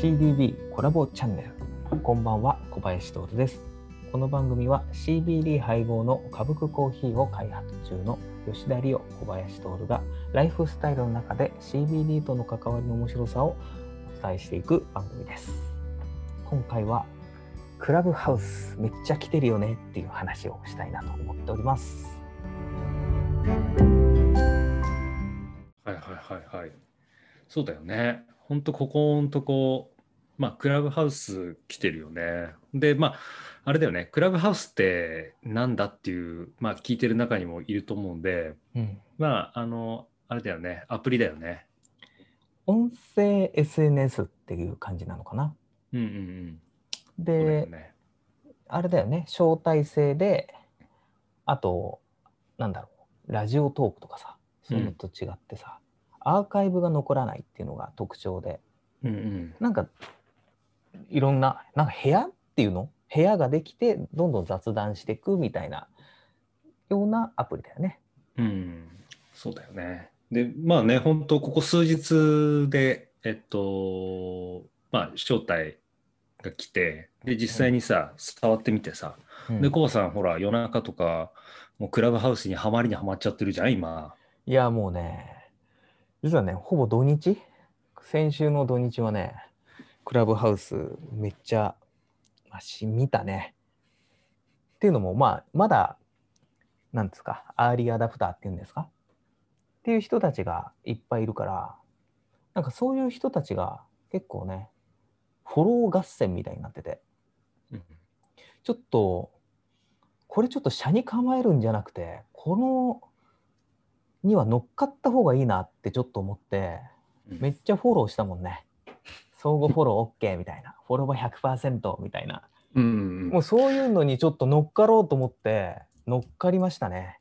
CBD コラボチャンネルこんばんは小林徹ですこの番組は CBD 配合のカブコーヒーを開発中の吉田理央小林徹がライフスタイルの中で CBD との関わりの面白さをお伝えしていく番組です今回はクラブハウスめっちゃ来てるよねっていう話をしたいなと思っておりますはいはいはいはい。そうだよね。ほんとここんとこ、まあクラブハウス来てるよね。で、まああれだよね。クラブハウスってなんだっていう、まあ聞いてる中にもいると思うんで、うんまああの、あれだよね。アプリだよね。音声 SNS っていう感じなのかな？うんうんうん。で、ね。あれだよね招待制であとなんだろうラジオトークとかさそういうのと違ってさ、アーカイブが残らないっていうのが特徴でうんうん。なんかいろんななんか部屋っていうの？部屋ができてどんどん雑談していくみたいなようなアプリだよね。うん、そうだよね。で、まあね、本当ここ数日で、えっと、まあ、招待が来て、で、実際にさ、触ってみてさ、うんで、コバさん、ほら、夜中とか、もうクラブハウスにはまりにはまっちゃってるじゃん、今。いやもうね実はねほぼ土日？先週の土日はねクラブハウスめっちゃ、まあ、し見たね。っていうのもまあまだなんですかアーリーアダプターっていうんですか？っていう人たちがいっぱいいるからなんかそういう人たちが結構ねフォロー合戦みたいになってて。うん。ちょっとこれちょっと車に構えるんじゃなくてこのには乗っかった方がいいなってちょっと思ってうん。めっちゃフォローしたもんね相互フォロー OK みたいなフォロワー100%みたいな。うんうんもうそういうのにちょっと乗っかろうと思って乗っかりましたね。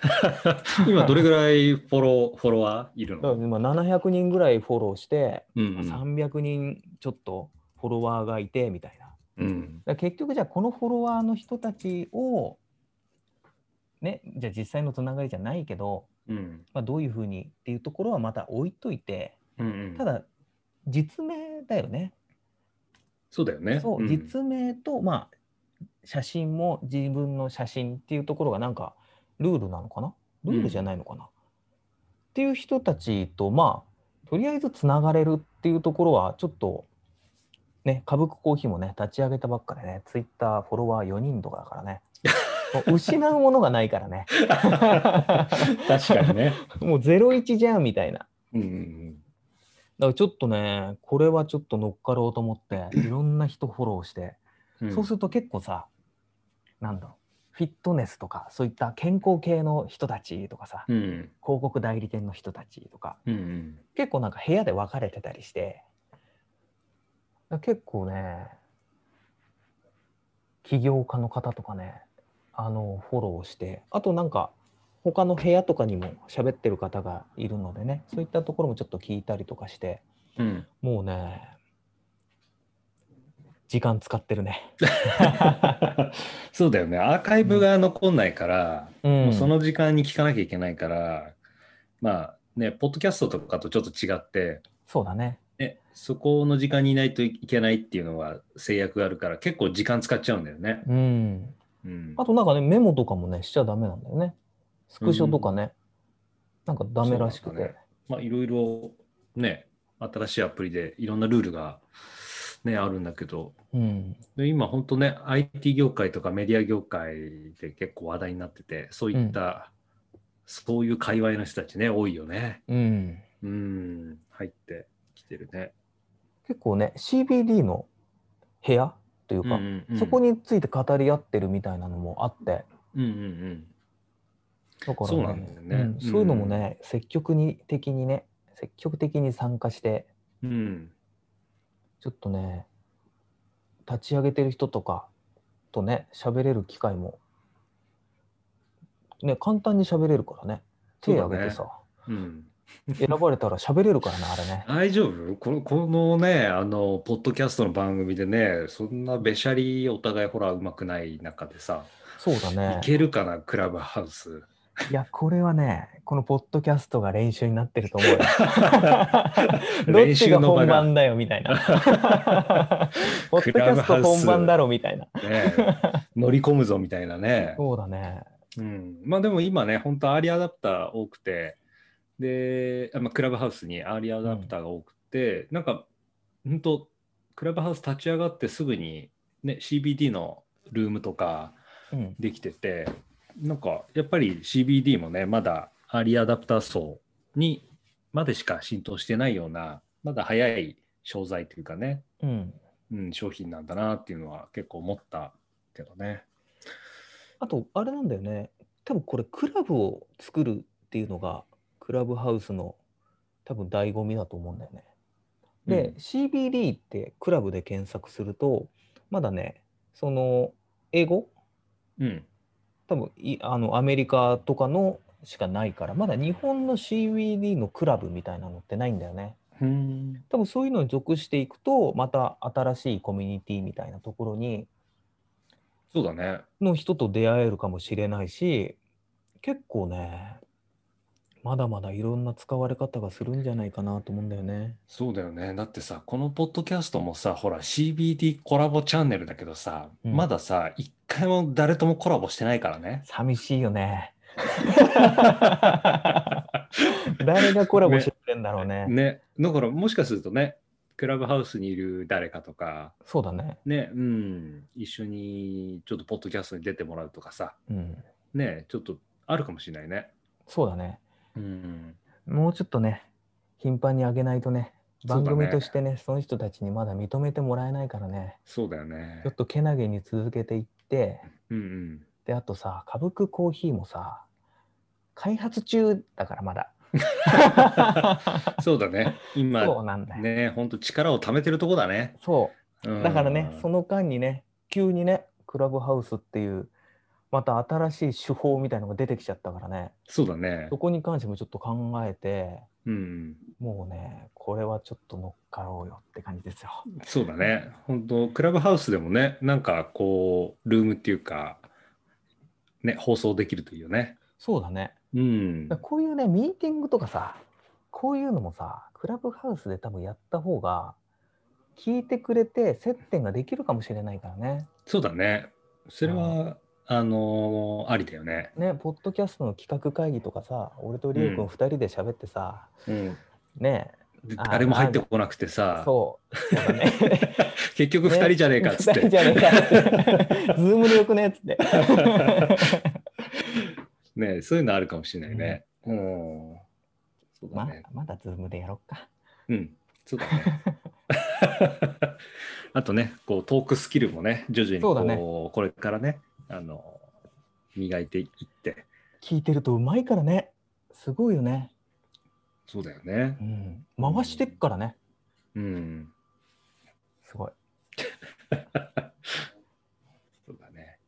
今、どれぐらいフォロー、フォロワーいるの？今700人ぐらいフォローしてうんうん。300人ちょっとフォロワーがいてみたいな。うん。結局じゃあこのフォロワーの人たちをねじゃあ実際のつながりじゃないけど、うん。まあ、どういうふうにっていうところはまた置いといてうんうん。ただ実名だよね。そうだよね。そう、ん。実名とまあ写真も自分の写真っていうところがなんかルールなのかな？ルールじゃないのかな、っていう人たちとまあとりあえずつながれるっていうところはちょっとね歌舞伎コーヒーもね立ち上げたばっかでねツイッターフォロワー4人とかだからね。失うものがないからね。確かにね。もう01じゃんみたいな。うんうんだからちょっとねこれはちょっと乗っかろうと思っていろんな人フォローして。うん。そうすると結構さ、なんだろう、フィットネスとか、そういった健康系の人たちとかさ、うん。広告代理店の人たちとか、うんうん。結構なんか部屋で分かれてたりして、結構ね、起業家の方とかね、あの、フォローして、あとなんか、他の部屋とかにも喋ってる方がいるのでね、そういったところもちょっと聞いたりとかして、うんもうね、時間使ってるね。そうだよね。アーカイブが残んないから、うんもうその時間に聞かなきゃいけないから、まあね、ポッドキャストとかとちょっと違って、そうだね。ね、そこの時間にいないといけないっていうのは制約があるから、結構時間使っちゃうんだよね。うん。うんあとなんかね、メモとかもね、しちゃダメなんだよね。スクショとかね、なんかダメらしくて。ねまあいろいろね、新しいアプリでいろんなルールがね、あるんだけど、うん。で今本当ね、IT 業界とかメディア業界で結構話題になってて、そういった、そういう界隈の人たちね、多いよね。うん。うん、入ってきてるね。結構ね、CBD の部屋というか、うんうんうんそこについて語り合ってるみたいなのもあって、うんうんうん。だから、ねそうなんだよねうんそういうのもね、積極に的にね、積極的に参加して、うん。ちょっとね、立ち上げてる人とかとね、喋れる機会も、ね、簡単に喋れるからね、手挙げてさ、うん、選ばれたら喋れるからね、あれね。大丈夫？このこのね、あの、ポッドキャストの番組でね、そんなべしゃりお互いほら、うまくない中でさ、そうだねい。けるかな、クラブハウス。いや、これはね、このポッドキャストが練習になってると思うよ。どっ練ちが本番だよみたいな。ポッドキャスト本番だろみたいな。ね、乗り込むぞみたいなね。そうだね。うん、まあでも今ね、本当アーリーアダプター多くて、で、あまあ、クラブハウスにアーリーアダプターが多くて、なんか、本当クラブハウス立ち上がってすぐに、ね、CBD のルームとかうん。できてて、なんかやっぱり CBD もね、まだアーリーアダプター層にまでしか浸透してないような、まだ早い商材というかね、うん。うん、商品なんだなっていうのは結構思ったけどね。あと、あれなんだよね。多分これ、クラブを作るっていうのが、クラブハウスの多分醍醐味だと思うんだよね。で、うん CBD ってクラブで検索すると、まだね、その、英語うん、多分いあのアメリカとかのしかないから、まだ日本の CBD のクラブみたいなのってないんだよね。うん、多分そういうのに属していくと、また新しいコミュニティみたいなところに、そうだね。の人と出会えるかもしれないし、結構ね、まだまだいろんな使われ方がするんじゃないかなと思うんだよね。そうだよね。だってさ、このポッドキャストもさ、ほら CBD コラボチャンネルだけどさ、うんまださ、一回も誰ともコラボしてないからね。寂しいよね。誰がコラボしてんだろうね。ね。だからもしかするとね、クラブハウスにいる誰かとか、そうだね。ね、うん、一緒にちょっとポッドキャストに出てもらうとかさ、うん。ね、ちょっとあるかもしれないね。そうだね。うん。もうちょっとね、頻繁に上げないとね、番組としてね、その人たちにまだ認めてもらえないからね、そうだよねちょっ。とけなげに続けていって、うんうん。で、あとさ、カブクコーヒーもさ、開発中だからまだ。そうだね。今、そうなんだよ。ね、ほんと力を貯めてるとこだね。そうう。だからね、その、の間にね、急にね、クラブハウスっていう、また新しい手法みたいのが出てきちゃったからね、そうだねそ。こに関してもちょっと考えて、うん。もうね、これはちょっと乗っかろうよって感じですよ。そうだね。本当クラブハウスでもね、なんかこう、ルームっていうか、ね、放送できるといいよね。そうだね。うん。こういうね、ミーティングとかさ、こういうのもさ、クラブハウスで多分やった方が、聞いてくれて接点ができるかもしれないからね。そうだね。それは、あのーありだよね。ね、ポッドキャストの企画会議とかさ、俺とリオ君うん2人で喋ってさ、うん。ね、誰も入ってこなくてさ、そう、そうだね。結局2人じゃねえかっつっ2人て。じゃねえかっつって。ズームでよくねっつって。ねそういうのあるかもしれないね。うん。そうだまね。まだズームでやろっか。うん。そうだね。あとね、こうトークスキルもね、徐々にこうそうだねこれからね、あの、磨いていって、聞いてるとうまいからね。すごいよね。そうだよねう。ん。回してっからね。うん。すごい。そうだね。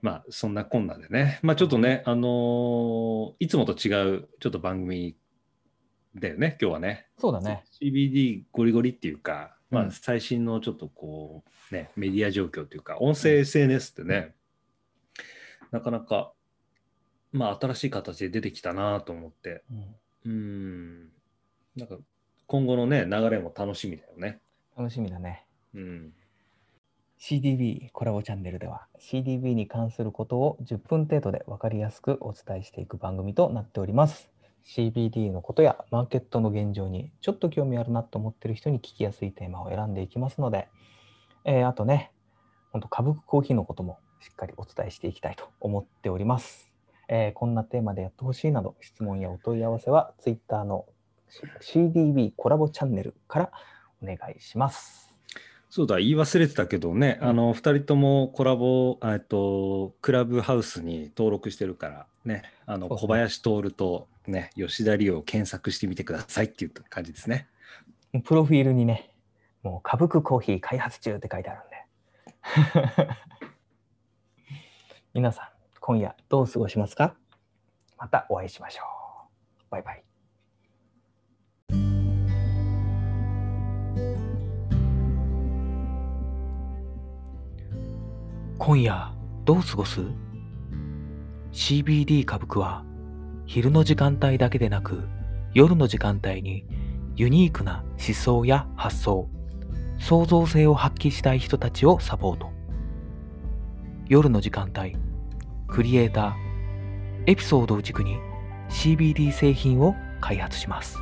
まあ、そんなこんなでね、まあちょっとね、あのーいつもと違うちょっと番組だよね、今日はね。そうだね。CBD ゴリゴリっていうか、まあうん最新のちょっとこう、ね、メディア状況というか、音声 SNS ってね、なかなか、まあ新しい形で出てきたなと思って、うんうん、なんか今後のね、流れも楽しみだよね。楽しみだね。うん。CDB コラボチャンネルでは CDB に関することを10分程度で分かりやすくお伝えしていく番組となっております。CBD のことやマーケットの現状にちょっと興味あるなと思っている人に聞きやすいテーマを選んでいきますので、えーあとね、本当株コーヒーのこともしっかりお伝えしていきたいと思っております。えーこんなテーマでやってほしいなど質問やお問い合わせは Twitter の CDB コラボチャンネルからお願いします。そうだ、言い忘れてたけどね、うんあの、2人ともコラボ、えっと、クラブハウスに登録してるから、ね、あの、小林徹とね、吉田理を検索してみてくださいっていう感じですね。プロフィールにね、もう、株クコーヒー開発中って書いてあるんで。皆さん、今夜どう過ごしますか？またお会いしましょう。バイバイ。今夜どう過ごす？CBD 歌舞伎は昼の時間帯だけでなく夜の時間帯にユニークな思想や発想、創造性を発揮したい人たちをサポート。夜の時間帯、クリエイター、エピソードを軸に CBD 製品を開発します。